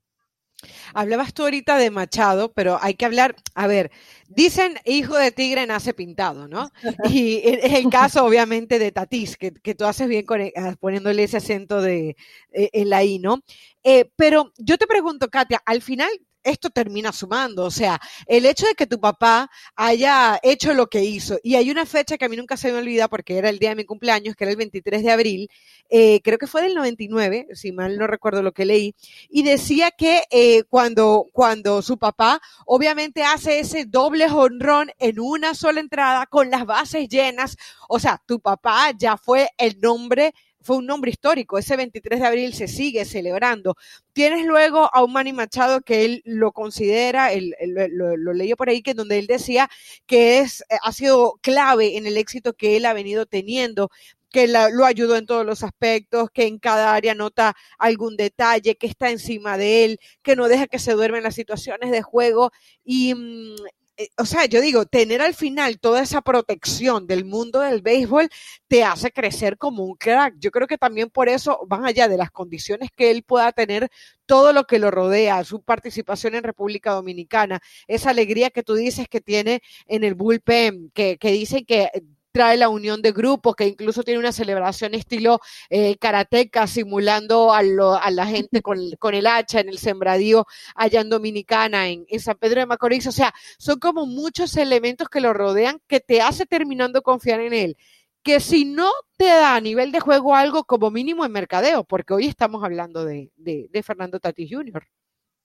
Hablabas tú ahorita de Machado, pero hay que hablar, a ver, dicen hijo de tigre nace pintado, ¿no? <laughs> Y es el caso obviamente de Tatis, que, que tú haces bien con, ah, poniéndole ese acento de, eh, en la I, ¿no? Eh, pero yo te pregunto, Katia, al final esto termina sumando. O sea, el hecho de que tu papá haya hecho lo que hizo, y hay una fecha que a mí nunca se me olvida porque era el día de mi cumpleaños, que era el 23 de abril, eh, creo que fue del 99, si mal no recuerdo lo que leí, y decía que eh, cuando, cuando su papá obviamente hace ese doble honrón en una sola entrada con las bases llenas, o sea, tu papá ya fue el nombre fue un nombre histórico. Ese 23 de abril se sigue celebrando. Tienes luego a un Manny Machado que él lo considera, él, lo, leyó por ahí, que donde él decía que es, eh, ha sido clave en el éxito que él ha venido teniendo que lo ayudó en todos los aspectos, que en cada área nota algún detalle, que está encima de él, que no deja que se duermen las situaciones de juego. Y, mm, o sea, yo digo, tener al final toda esa protección del mundo del béisbol te hace crecer como un crack. Yo creo que también por eso, más allá de las condiciones que él pueda tener, todo lo que lo rodea, su participación en República Dominicana, esa alegría que tú dices que tiene en el bullpen, que, que dicen que trae la unión de grupos, que incluso tiene una celebración estilo eh, karateca, simulando a, la gente <laughs> con, el hacha en el sembradío allá en Dominicana, en, San Pedro de Macorís. O sea, son como muchos elementos que lo rodean que te hace terminando confiar en él. Que si no te da a nivel de juego algo como mínimo en mercadeo, porque hoy estamos hablando de, de Fernando Tatis Jr.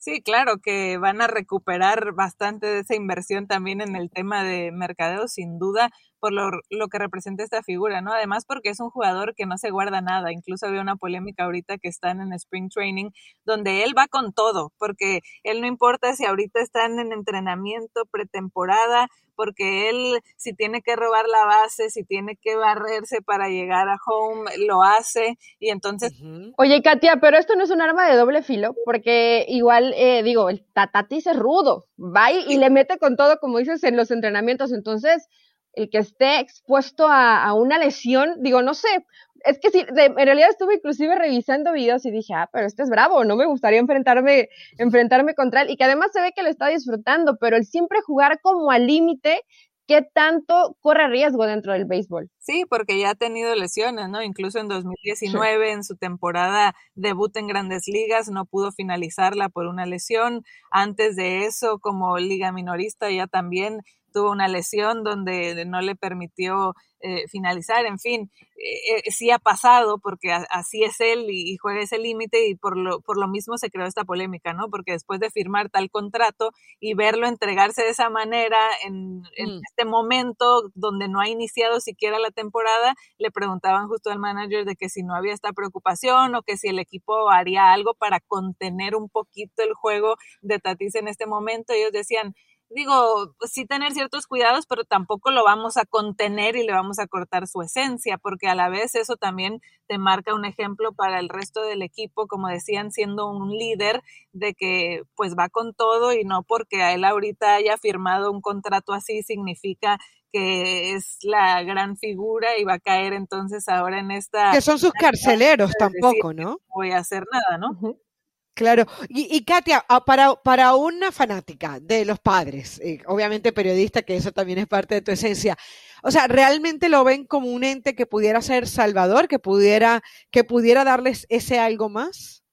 Sí, claro que van a recuperar bastante de esa inversión también en el tema de mercadeo, sin duda, por lo, lo, que representa esta figura, ¿no? Además porque es un jugador que no se guarda nada, incluso había una polémica ahorita que están en Spring Training, donde él va con todo, porque él no importa si ahorita están en entrenamiento, pretemporada, porque él si tiene que robar la base, si tiene que barrerse para llegar a home, lo hace y entonces... Oye, Katia, pero esto no es un arma de doble filo, porque igual, eh, digo, el Tatatis es rudo, va y, le mete con todo, como dices, en los entrenamientos, entonces el que esté expuesto a, una lesión, digo, no sé, es que sí, en realidad estuve inclusive revisando videos y dije, ah, pero este es bravo, no me gustaría enfrentarme, enfrentarme contra él, y que además se ve que lo está disfrutando, pero el siempre jugar como al límite, ¿qué tanto corre riesgo dentro del béisbol? Sí, porque ya ha tenido lesiones, ¿no? Incluso en 2019, en su temporada debut en grandes ligas, no pudo finalizarla por una lesión. Antes de eso, como liga minorista, ya también tuvo una lesión donde no le permitió eh, finalizar, en fin, eh, eh, sí ha pasado porque así es él y, juega ese límite y por lo, por lo mismo se creó esta polémica, ¿no? Porque después de firmar tal contrato y verlo entregarse de esa manera en, en mm. este momento donde no ha iniciado siquiera la temporada, le preguntaban justo al manager de que si no había esta preocupación o que si el equipo haría algo para contener un poquito el juego de Tatis en este momento. Ellos decían, digo, sí tener ciertos cuidados, pero tampoco lo vamos a contener y le vamos a cortar su esencia, porque a la vez eso también te marca un ejemplo para el resto del equipo, como decían, siendo un líder de que pues va con todo y no porque a él ahorita haya firmado un contrato así significa que es la gran figura y va a caer entonces ahora en esta... Que son sus carceleros tampoco, ¿no? voy a hacer nada, ¿no? Claro, y, Katia, ah, para, para una fanática de los padres, eh, obviamente periodista, que eso también es parte de tu esencia, o sea, ¿realmente lo ven como un ente que pudiera ser salvador, que pudiera, que pudiera darles ese algo más?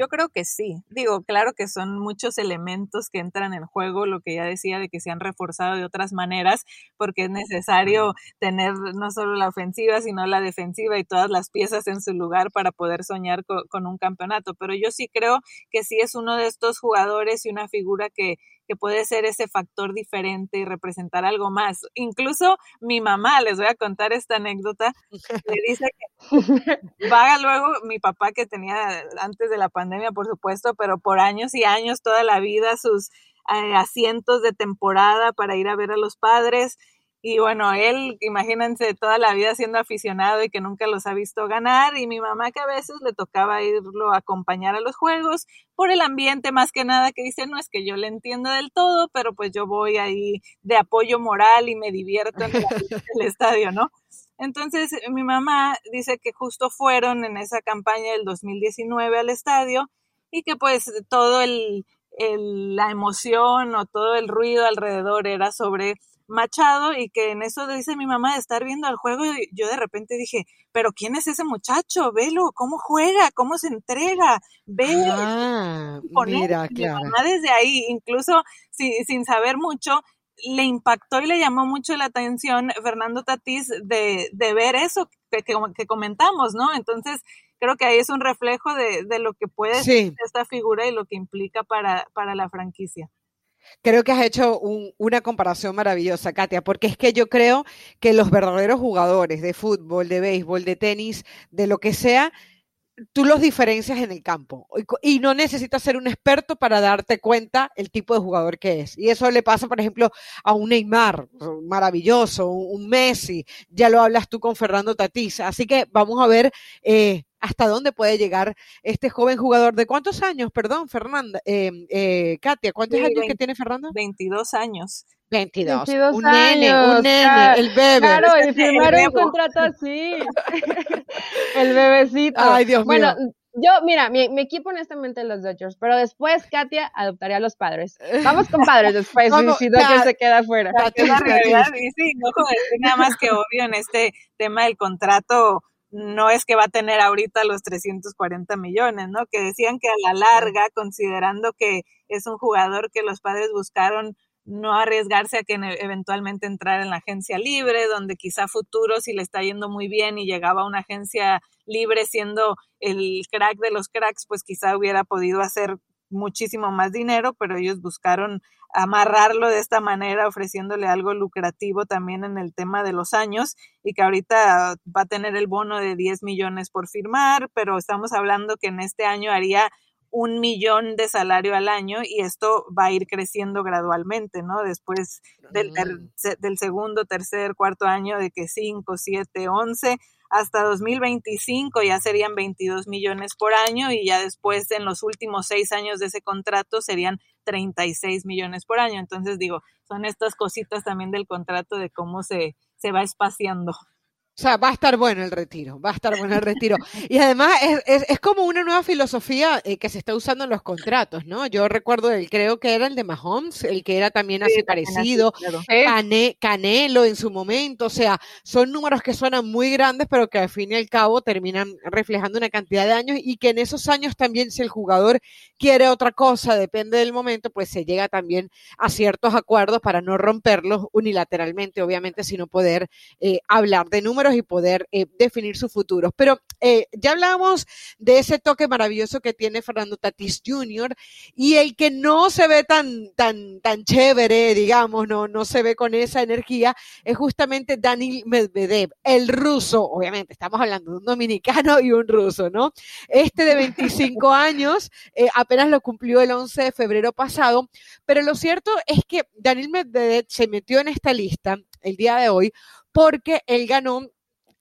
Yo creo que sí. Digo, claro que son muchos elementos que entran en juego, lo que ya decía de que se han reforzado de otras maneras, porque es necesario tener no solo la ofensiva, sino la defensiva y todas las piezas en su lugar para poder soñar con, un campeonato. Pero yo sí creo que sí es uno de estos jugadores y una figura que, que puede ser ese factor diferente y representar algo más. Incluso mi mamá, les voy a contar esta anécdota, le dice que <laughs> va luego mi papá que tenía antes de la pandemia, por supuesto, pero por años y años, toda la vida, sus eh, asientos de temporada para ir a ver a los padres y bueno, él, imagínense, toda la vida siendo aficionado y que nunca los ha visto ganar. Y mi mamá que a veces le tocaba irlo a acompañar a los juegos por el ambiente más que nada que dice, no es que yo le entiendo del todo, pero pues yo voy ahí de apoyo moral y me divierto en <laughs> el, estadio, ¿no? Entonces, mi mamá dice que justo fueron en esa campaña del 2019 al estadio y que pues todo el, el, la emoción o todo el ruido alrededor era sobre Machado y que en eso dice mi mamá de estar viendo el juego y yo de repente dije, pero ¿quién es ese muchacho? Velo, cómo juega, cómo se entrega, ve. Ah, mira, claro. mamá desde ahí, incluso sin saber mucho, le impactó y le llamó mucho la atención Fernando Tatís de, de ver eso que, que, comentamos, ¿no? Entonces, creo que ahí es un reflejo de, de lo que puede ser esta figura y lo que implica para, para la franquicia. Creo que has hecho una comparación maravillosa, Katia, porque es que yo creo que los verdaderos jugadores de fútbol, de béisbol, de tenis, de lo que sea, tú los diferencias en el campo y no necesitas ser un experto para darte cuenta el tipo de jugador que es. Y eso le pasa, por ejemplo, a un Neymar, maravilloso, un Messi, ya lo hablas tú con Fernando Tatís. Así que vamos a ver eh, hasta dónde puede llegar este joven jugador. ¿De cuántos años, perdón, Fernanda? Eh, eh, Katia, ¿cuántos años que tiene Fernando? 22 años. 22. un nene, un nene, el bebé. Claro, y <laughs> firmar un contrato así. <laughs> el bebecito. Ay, Dios bueno, Yo, mira, mi, equipo honestamente los Dodgers, pero después Katia adoptaría a los padres. Vamos con padres después, <laughs> si, Dodgers se queda afuera. La realidad, y sí, no nada más que obvio en este tema del contrato, no es que va a tener ahorita los 340 millones, ¿no? Que decían que a la larga, considerando que es un jugador que los padres buscaron no arriesgarse a que eventualmente entrara en la agencia libre, donde quizá futuro, si le está yendo muy bien y llegaba a una agencia libre siendo el crack de los cracks, pues quizá hubiera podido hacer muchísimo más dinero, pero ellos buscaron amarrarlo de esta manera, ofreciéndole algo lucrativo también en el tema de los años y que ahorita va a tener el bono de 10 millones por firmar, pero estamos hablando que en este año haría un millón de salario al año y esto va a ir creciendo gradualmente, ¿no? Después del, del segundo, tercer, cuarto año de que 5, 7, 11, hasta 2025 ya serían 22 millones por año y ya después en los últimos seis años de ese contrato serían 36 millones por año. Entonces digo, son estas cositas también del contrato de cómo se, se va espaciando. O sea, va a estar bueno el retiro, va a estar bueno el retiro. Y además es, es, como una nueva filosofía eh, que se está usando en los contratos, ¿no? Yo recuerdo, el, creo que era el de Mahomes, el que era también así parecido, Canelo en su momento, o sea, son números que suenan muy grandes, pero que al fin y al cabo terminan reflejando una cantidad de años y que en esos años también si el jugador quiere otra cosa, depende del momento, pues se llega también a ciertos acuerdos para no romperlos unilateralmente, obviamente, sino poder eh, hablar de números y poder eh, definir sus futuros. Pero eh, ya hablábamos de ese toque maravilloso que tiene Fernando Tatis Jr. y el que no se ve tan, tan, tan chévere, digamos, no, no se ve con esa energía, es justamente Daniel Medvedev, el ruso, obviamente, estamos hablando de un dominicano y un ruso, ¿no? Este de 25 <laughs> años, eh, apenas lo cumplió el 11 de febrero pasado, pero lo cierto es que Daniel Medvedev se metió en esta lista el día de hoy porque él ganó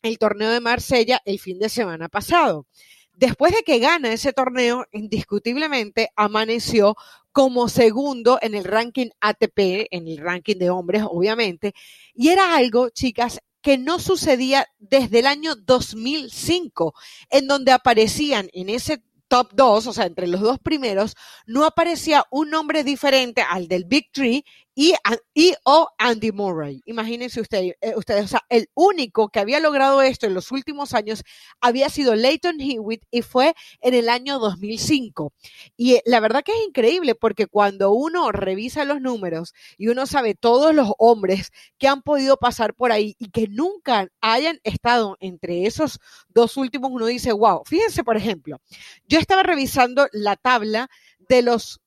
el torneo de Marsella el fin de semana pasado. Después de que gana ese torneo, indiscutiblemente amaneció como segundo en el ranking ATP, en el ranking de hombres, obviamente, y era algo, chicas, que no sucedía desde el año 2005, en donde aparecían en ese top 2, o sea, entre los dos primeros, no aparecía un nombre diferente al del Big Tree y, o Andy Murray. Imagínense usted, eh, ustedes, o sea, el único que había logrado esto en los últimos años había sido Leighton Hewitt y fue en el año 2005. Y eh, la verdad que es increíble porque cuando uno revisa los números y uno sabe todos los hombres que han podido pasar por ahí y que nunca hayan estado entre esos dos últimos, uno dice, wow, fíjense por ejemplo, yo estaba revisando la tabla de los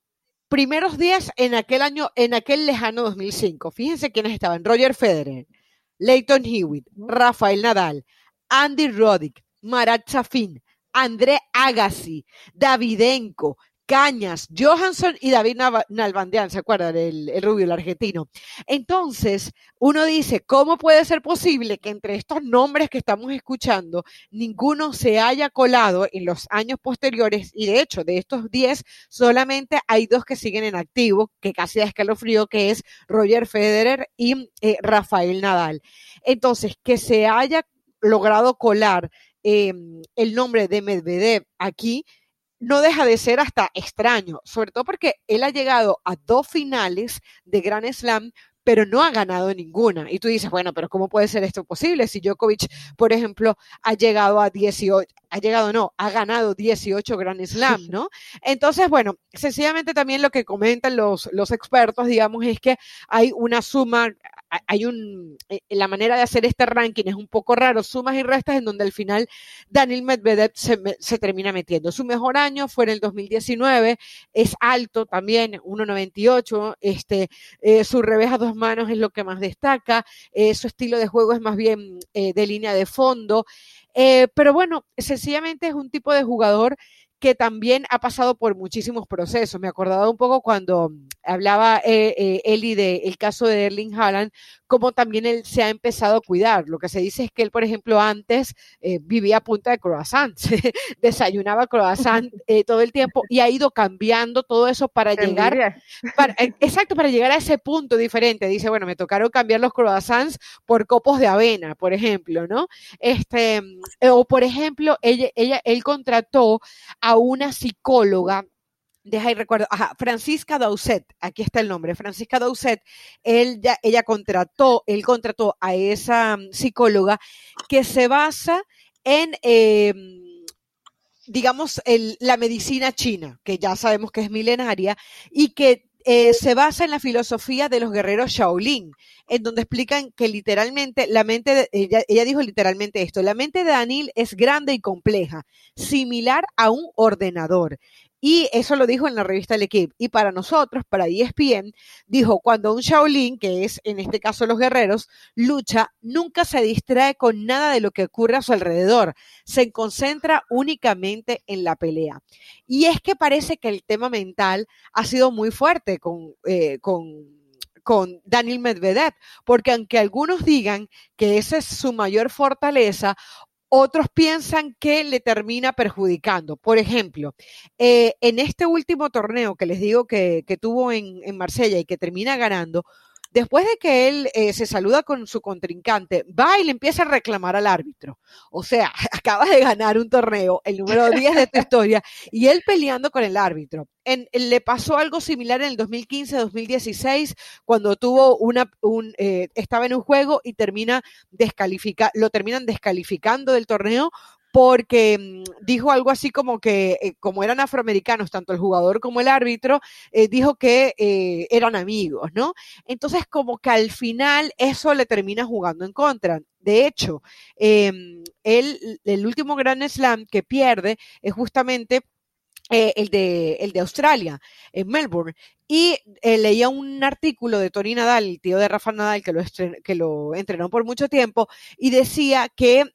primeros días en aquel año, en aquel lejano 2005. Fíjense quiénes estaban. Roger Federer, Leighton Hewitt, Rafael Nadal, Andy Roddick, Marat Safin, André Agassi, Davidenko, Cañas, Johansson y David Nalbandian, ¿se acuerdan? El, rubio, el argentino. Entonces, uno dice, ¿cómo puede ser posible que entre estos nombres que estamos escuchando, ninguno se haya colado en los años posteriores? Y de hecho, de estos 10, solamente hay dos que siguen en activo, que casi da escalofrío, que es Roger Federer y eh, Rafael Nadal. Entonces, que se haya logrado colar eh, el nombre de Medvedev aquí, no deja de ser hasta extraño, sobre todo porque él ha llegado a dos finales de Grand Slam, pero no ha ganado ninguna. Y tú dices, bueno, pero ¿cómo puede ser esto posible si Djokovic, por ejemplo, ha llegado a 18, ha llegado, no, ha ganado 18 Grand Slam, <laughs> ¿no? Entonces, bueno, sencillamente también lo que comentan los, los expertos, digamos, es que hay una suma, hay un, eh, eh, la manera de hacer este ranking es un poco raro, sumas y restas, en donde al final Daniel Medvedev se, se termina metiendo. Su mejor año fue en el 2019, es alto también, 1.98, este, eh, su reveja 2 manos es lo que más destaca, eh, su estilo de juego es más bien eh, de línea de fondo, eh, pero bueno, sencillamente es un tipo de jugador que también ha pasado por muchísimos procesos. Me acordaba un poco cuando hablaba eh, eh, Eli del caso de Erling Haaland, como también él se ha empezado a cuidar. Lo que se dice es que él, por ejemplo, antes eh, vivía a punta de croissants, <laughs> desayunaba croissant <laughs> eh, todo el tiempo y ha ido cambiando todo eso para llegar, para, <laughs> exacto, para llegar a ese punto diferente. Dice, bueno, me tocaron cambiar los croissants por copos de avena, por ejemplo, ¿no? Este, o por ejemplo, ella, ella, él contrató a una psicóloga. Deja y recuerdo, ajá, Francisca Dauset, aquí está el nombre, Francisca Dauset, ella contrató, él contrató a esa mm, psicóloga que se basa en, eh, digamos, la medicina china, que ya sabemos que es milenaria, y que eh, se basa en la filosofía de los guerreros Shaolin, en donde explican que literalmente la mente, de, ella, ella, dijo literalmente esto, la mente de Anil es grande y compleja, similar a un ordenador. Y eso lo dijo en la revista El Equipe. Y para nosotros, para ESPN, dijo, cuando un Shaolin, que es en este caso los guerreros, lucha, nunca se distrae con nada de lo que ocurre a su alrededor. Se concentra únicamente en la pelea. Y es que parece que el tema mental ha sido muy fuerte con, eh, con con Daniel Medvedev, porque aunque algunos digan que esa es su mayor fortaleza, otros piensan que le termina perjudicando. Por ejemplo, eh, en este último torneo que les digo que, que tuvo en, en Marsella y que termina ganando, Después de que él eh, se saluda con su contrincante, va y le empieza a reclamar al árbitro. O sea, <laughs> acabas de ganar un torneo, el número 10 de tu <laughs> historia, y él peleando con el árbitro. En, le pasó algo similar en el 2015-2016, cuando tuvo una, un, eh, estaba en un juego y termina descalifica, lo terminan descalificando del torneo porque mm, dijo algo así como que, eh, como eran afroamericanos, tanto el jugador como el árbitro, eh, dijo que eh, eran amigos, ¿no? Entonces, como que al final eso le termina jugando en contra. De hecho, él, el último Grand Slam que pierde es justamente el, de, el de Australia, en Melbourne. Y leía un artículo de Tony Nadal, el tío de Rafa Nadal, que lo, que lo entrenó por mucho tiempo, y decía que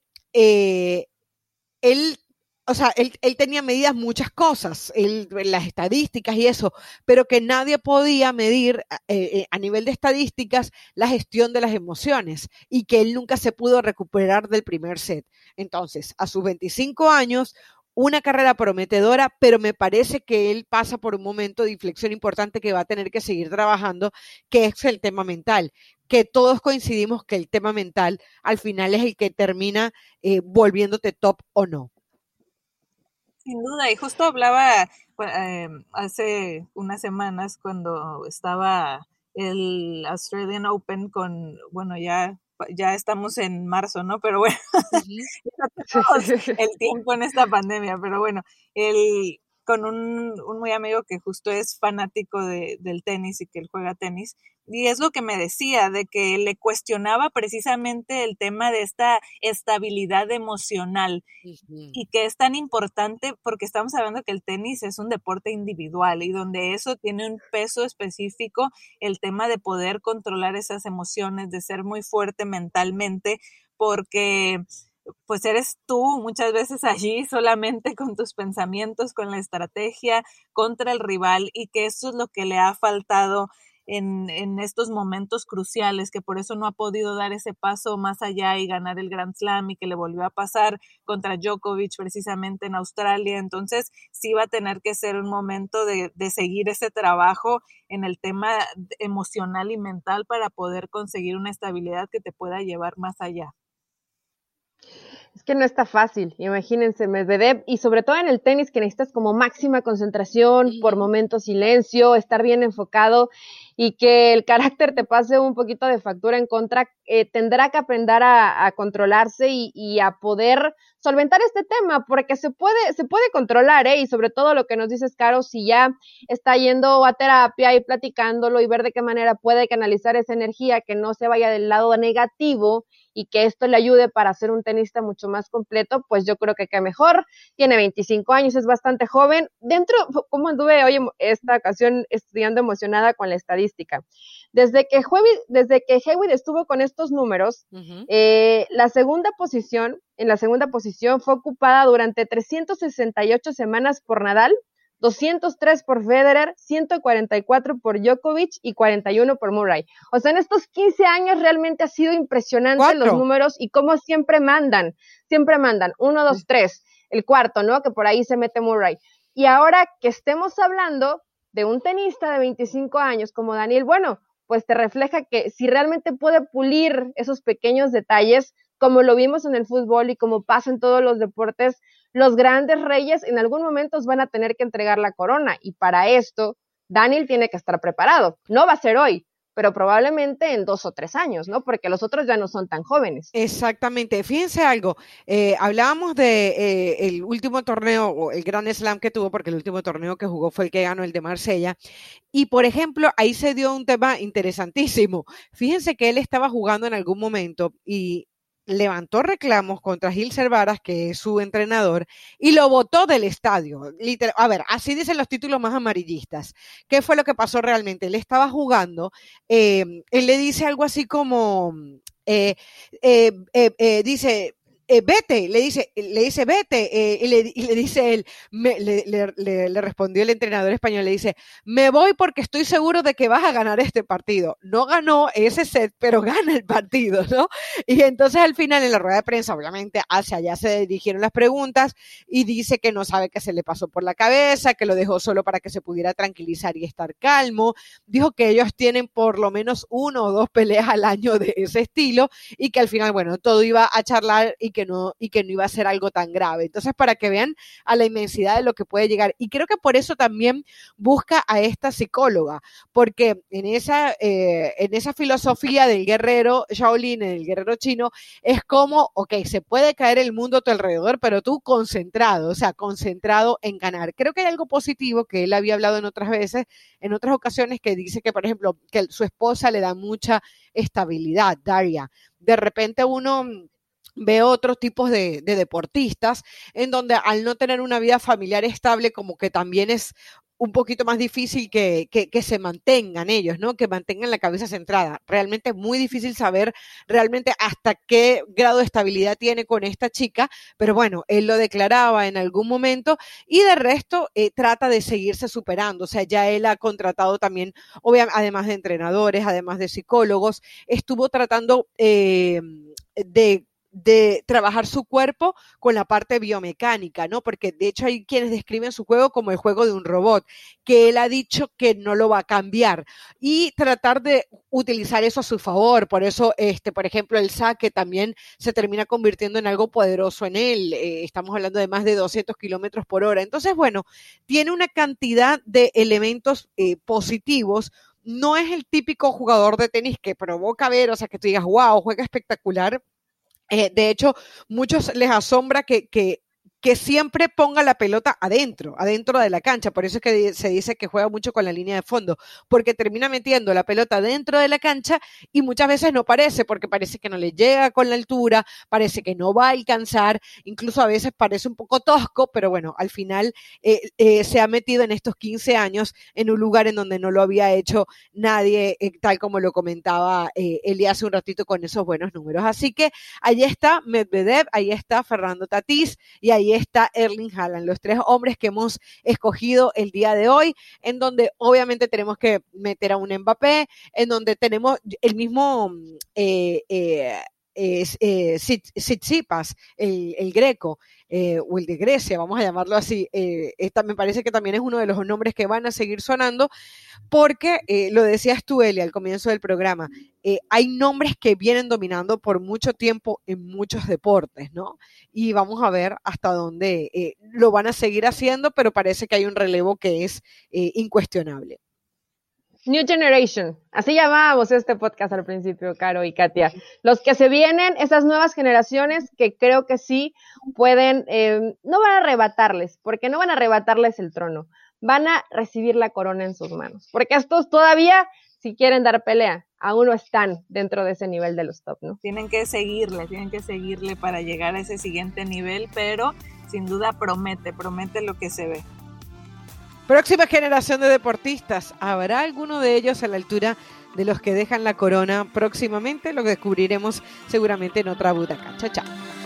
él, o sea, él, él, tenía medidas muchas cosas, él, las estadísticas y eso, pero que nadie podía medir eh, eh, a nivel de estadísticas la gestión de las emociones y que él nunca se pudo recuperar del primer set. Entonces, a sus 25 años, una carrera prometedora, pero me parece que él pasa por un momento de inflexión importante que va a tener que seguir trabajando, que es el tema mental que todos coincidimos que el tema mental al final es el que termina eh, volviéndote top o no. Sin duda, y justo hablaba eh, hace unas semanas cuando estaba el Australian Open con, bueno, ya ya estamos en marzo, ¿no? Pero bueno, <laughs> <laughs> el tiempo en esta pandemia, pero bueno, el, con un, un, muy amigo que justo es fanático de, del tenis y que él juega tenis. Y es lo que me decía, de que le cuestionaba precisamente el tema de esta estabilidad emocional uh -huh. y que es tan importante porque estamos hablando que el tenis es un deporte individual y donde eso tiene un peso específico, el tema de poder controlar esas emociones, de ser muy fuerte mentalmente, porque pues eres tú muchas veces allí solamente con tus pensamientos, con la estrategia contra el rival y que eso es lo que le ha faltado en, en, estos momentos cruciales, que por eso no ha podido dar ese paso más allá y ganar el Grand Slam y que le volvió a pasar contra Djokovic precisamente en Australia. Entonces sí va a tener que ser un momento de, de seguir ese trabajo en el tema emocional y mental para poder conseguir una estabilidad que te pueda llevar más allá. Es que no está fácil, imagínense, Medvedev, y sobre todo en el tenis que necesitas como máxima concentración, por momentos silencio, estar bien enfocado y que el carácter te pase un poquito de factura en contra, eh, tendrá que aprender a, a controlarse y, y, a poder solventar este tema, porque se puede, se puede controlar, ¿eh? Y sobre todo lo que nos dices, Caro, si ya está yendo a terapia y platicándolo y ver de qué manera puede canalizar esa energía, que no se vaya del lado negativo y que esto le ayude para ser un tenista mucho más completo, pues yo creo que qué mejor. Tiene 25 años, es bastante joven. Dentro, ¿cómo anduve hoy esta ocasión estudiando emocionada con la estadística? Desde que Hewitt, desde que Hewitt estuvo con estos números, eh, la segunda posición, en la segunda posición fue ocupada durante 368 semanas por Nadal, 203 por Federer, 144 por Djokovic y 41 por Murray. O sea, en estos 15 años realmente ha sido impresionante los números y cómo siempre mandan, siempre mandan, 1, 2, 3, el cuarto, ¿no? Que por ahí se mete Murray. Y ahora que estemos hablando de un tenista de 25 años como Daniel, bueno, pues te refleja que si realmente puede pulir esos pequeños detalles, como lo vimos en el fútbol y como pasa en todos los deportes, los grandes reyes en algún momento van a tener que entregar la corona y para esto Daniel tiene que estar preparado. No va a ser hoy, pero probablemente en dos o tres años, ¿no? Porque los otros ya no son tan jóvenes. Exactamente. Fíjense algo, eh, hablábamos de eh, el último torneo, o el gran slam que tuvo, porque el último torneo que jugó fue el que ganó el de Marsella, y por ejemplo, ahí se dio un tema interesantísimo. Fíjense que él estaba jugando en algún momento y levantó reclamos contra Gil Cervaras, que es su entrenador, y lo votó del estadio. a ver, así dicen los títulos más amarillistas. ¿Qué fue lo que pasó realmente? Él estaba jugando, eh, él le dice algo así como, eh, eh, dice, eh, vete, le dice, le dice, vete, eh, y, le, y, le, dice él, le, le, respondió el entrenador español, le dice, me voy porque estoy seguro de que vas a ganar este partido. No ganó ese set, pero <laughs> gana el partido, ¿no? Y entonces al final en la rueda de prensa, obviamente, hacia allá se dirigieron las preguntas y dice que no sabe qué se le pasó por la cabeza, que lo dejó solo para que se pudiera tranquilizar y estar calmo. Dijo que ellos tienen por lo menos uno o dos peleas al año de ese estilo y que al final, bueno, todo iba a charlar y que no, y que no iba a ser algo tan grave. Entonces, para que vean a la inmensidad de lo que puede llegar. Y creo que por eso también busca a esta psicóloga, porque en esa, eh, en esa filosofía del guerrero Shaolin, el guerrero chino, es como, ok, se puede caer el mundo a tu alrededor, pero tú concentrado, o sea, concentrado en ganar. Creo que hay algo positivo que él había hablado en otras veces, en otras ocasiones, que dice que, por ejemplo, que su esposa le da mucha estabilidad, Daria. De repente uno veo otros tipos de, deportistas en donde al no tener una vida familiar estable como que también es un poquito más difícil que, que, se mantengan ellos, ¿no? Que mantengan la cabeza centrada. Realmente es muy difícil saber realmente hasta qué grado de estabilidad tiene con esta chica, pero bueno, él lo declaraba en algún momento y de resto eh, trata de seguirse superando. O sea, ya él ha contratado también, obviamente, además de entrenadores, además de psicólogos, estuvo tratando eh, de de trabajar su cuerpo con la parte biomecánica, ¿no? Porque de hecho hay quienes describen su juego como el juego de un robot, que él ha dicho que no lo va a cambiar y tratar de utilizar eso a su favor. Por eso, este, por ejemplo, el saque también se termina convirtiendo en algo poderoso en él. Eh, estamos hablando de más de 200 kilómetros por hora. Entonces, bueno, tiene una cantidad de elementos eh, positivos no es el típico jugador de tenis que provoca ver, o sea, que tú digas, wow, juega espectacular, eh, de hecho, muchos les asombra que, que que siempre ponga la pelota adentro, adentro de la cancha. Por eso es que se dice que juega mucho con la línea de fondo, porque termina metiendo la pelota dentro de la cancha y muchas veces no parece, porque parece que no le llega con la altura, parece que no va a alcanzar, incluso a veces parece un poco tosco, pero bueno, al final eh, eh, se ha metido en estos 15 años en un lugar en donde no lo había hecho nadie, eh, tal como lo comentaba Eli hace un ratito con esos buenos números. Así que ahí está Medvedev, ahí está Fernando Tatís y ahí está Erling Haaland, los tres hombres que hemos escogido el día de hoy, en donde obviamente tenemos que meter a un Mbappé, en donde tenemos el mismo eh, eh, eh, el, greco, eh, o el de Grecia, vamos a llamarlo así, eh, esta me parece que también es uno de los nombres que van a seguir sonando, porque eh, lo decías tú, Eli, al comienzo del programa, hay nombres que vienen dominando por mucho tiempo en muchos deportes, ¿no? Y vamos a ver hasta dónde lo van a seguir haciendo, pero parece que hay un relevo que es incuestionable. New Generation, así llamábamos este podcast al principio, Caro y Katia. Los que se vienen, esas nuevas generaciones que creo que sí pueden, eh, no van a arrebatarles, porque no van a arrebatarles el trono, van a recibir la corona en sus manos, porque estos todavía, si quieren dar pelea, aún no están dentro de ese nivel de los top, ¿no? Tienen que seguirle, tienen que seguirle para llegar a ese siguiente nivel, pero sin duda promete, promete lo que se ve. Próxima generación de deportistas. ¿Habrá alguno de ellos a la altura de los que dejan la corona próximamente. Lo descubriremos seguramente en otra butaca. Chao, chao.